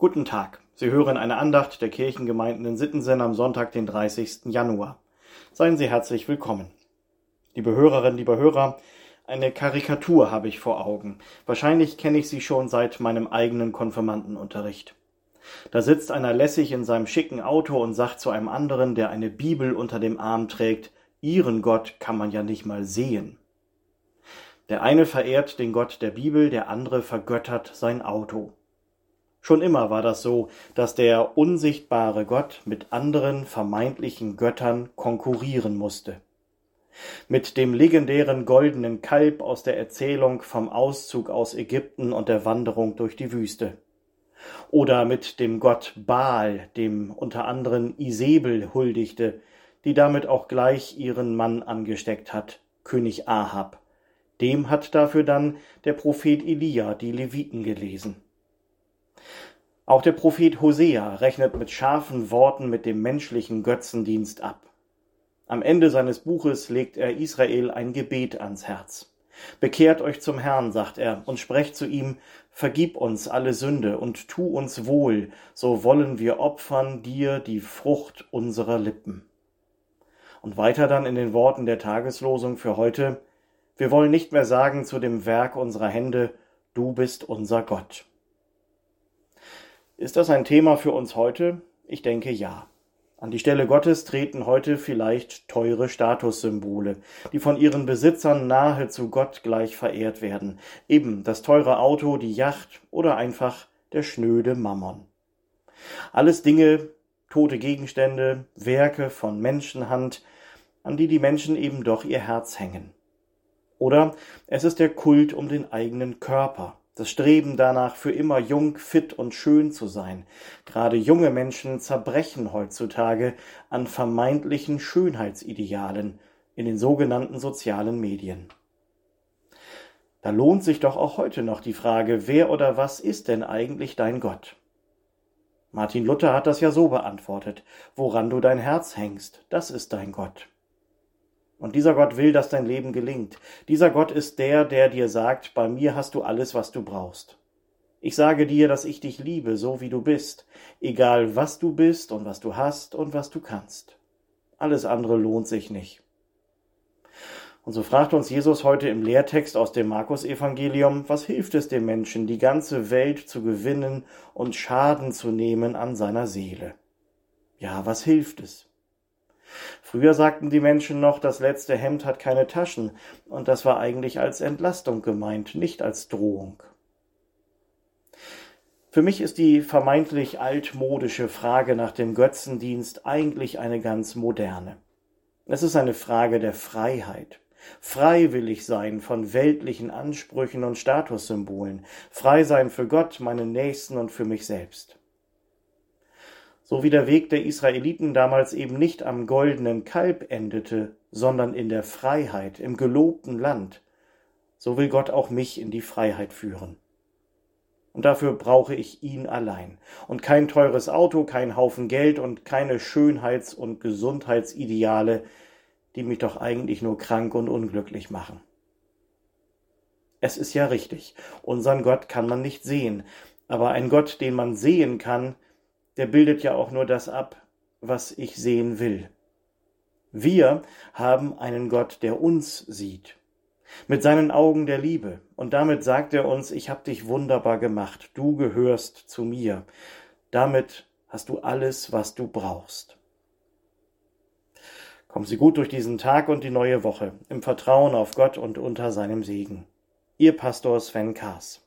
Guten Tag. Sie hören eine Andacht der Kirchengemeinden in Sittensen am Sonntag, den 30. Januar. Seien Sie herzlich willkommen. Liebe Hörerinnen, liebe Hörer, eine Karikatur habe ich vor Augen. Wahrscheinlich kenne ich sie schon seit meinem eigenen Konfirmandenunterricht. Da sitzt einer lässig in seinem schicken Auto und sagt zu einem anderen, der eine Bibel unter dem Arm trägt, Ihren Gott kann man ja nicht mal sehen. Der eine verehrt den Gott der Bibel, der andere vergöttert sein Auto. Schon immer war das so, dass der unsichtbare Gott mit anderen vermeintlichen Göttern konkurrieren musste. Mit dem legendären goldenen Kalb aus der Erzählung vom Auszug aus Ägypten und der Wanderung durch die Wüste. Oder mit dem Gott Baal, dem unter anderem Isebel huldigte, die damit auch gleich ihren Mann angesteckt hat, König Ahab. Dem hat dafür dann der Prophet Elia die Leviten gelesen. Auch der Prophet Hosea rechnet mit scharfen Worten mit dem menschlichen Götzendienst ab. Am Ende seines Buches legt er Israel ein Gebet ans Herz. Bekehrt euch zum Herrn, sagt er, und sprecht zu ihm, vergib uns alle Sünde und tu uns wohl, so wollen wir opfern dir die Frucht unserer Lippen. Und weiter dann in den Worten der Tageslosung für heute, wir wollen nicht mehr sagen zu dem Werk unserer Hände, du bist unser Gott. Ist das ein Thema für uns heute? Ich denke ja. An die Stelle Gottes treten heute vielleicht teure Statussymbole, die von ihren Besitzern nahezu Gott gleich verehrt werden. Eben das teure Auto, die Yacht oder einfach der schnöde Mammon. Alles Dinge, tote Gegenstände, Werke von Menschenhand, an die die Menschen eben doch ihr Herz hängen. Oder es ist der Kult um den eigenen Körper, das Streben danach, für immer jung, fit und schön zu sein. Gerade junge Menschen zerbrechen heutzutage an vermeintlichen Schönheitsidealen in den sogenannten sozialen Medien. Da lohnt sich doch auch heute noch die Frage, wer oder was ist denn eigentlich dein Gott? Martin Luther hat das ja so beantwortet, woran du dein Herz hängst, das ist dein Gott. Und dieser Gott will, dass dein Leben gelingt. Dieser Gott ist der, der dir sagt, bei mir hast du alles, was du brauchst. Ich sage dir, dass ich dich liebe, so wie du bist, egal was du bist und was du hast und was du kannst. Alles andere lohnt sich nicht. Und so fragt uns Jesus heute im Lehrtext aus dem Markus-Evangelium, was hilft es dem Menschen, die ganze Welt zu gewinnen und Schaden zu nehmen an seiner Seele? Ja, was hilft es? Früher sagten die Menschen noch, das letzte Hemd hat keine Taschen, und das war eigentlich als Entlastung gemeint, nicht als Drohung. Für mich ist die vermeintlich altmodische Frage nach dem Götzendienst eigentlich eine ganz moderne. Es ist eine Frage der Freiheit. Freiwillig sein von weltlichen Ansprüchen und Statussymbolen, frei sein für Gott, meinen Nächsten und für mich selbst so wie der Weg der Israeliten damals eben nicht am goldenen Kalb endete, sondern in der Freiheit, im gelobten Land, so will Gott auch mich in die Freiheit führen. Und dafür brauche ich ihn allein. Und kein teures Auto, kein Haufen Geld und keine Schönheits- und Gesundheitsideale, die mich doch eigentlich nur krank und unglücklich machen. Es ist ja richtig, unseren Gott kann man nicht sehen, aber ein Gott, den man sehen kann, der bildet ja auch nur das ab, was ich sehen will. Wir haben einen Gott, der uns sieht, mit seinen Augen der Liebe, und damit sagt er uns, ich habe dich wunderbar gemacht, du gehörst zu mir, damit hast du alles, was du brauchst. Kommen Sie gut durch diesen Tag und die neue Woche, im Vertrauen auf Gott und unter seinem Segen. Ihr Pastor Sven Kaas.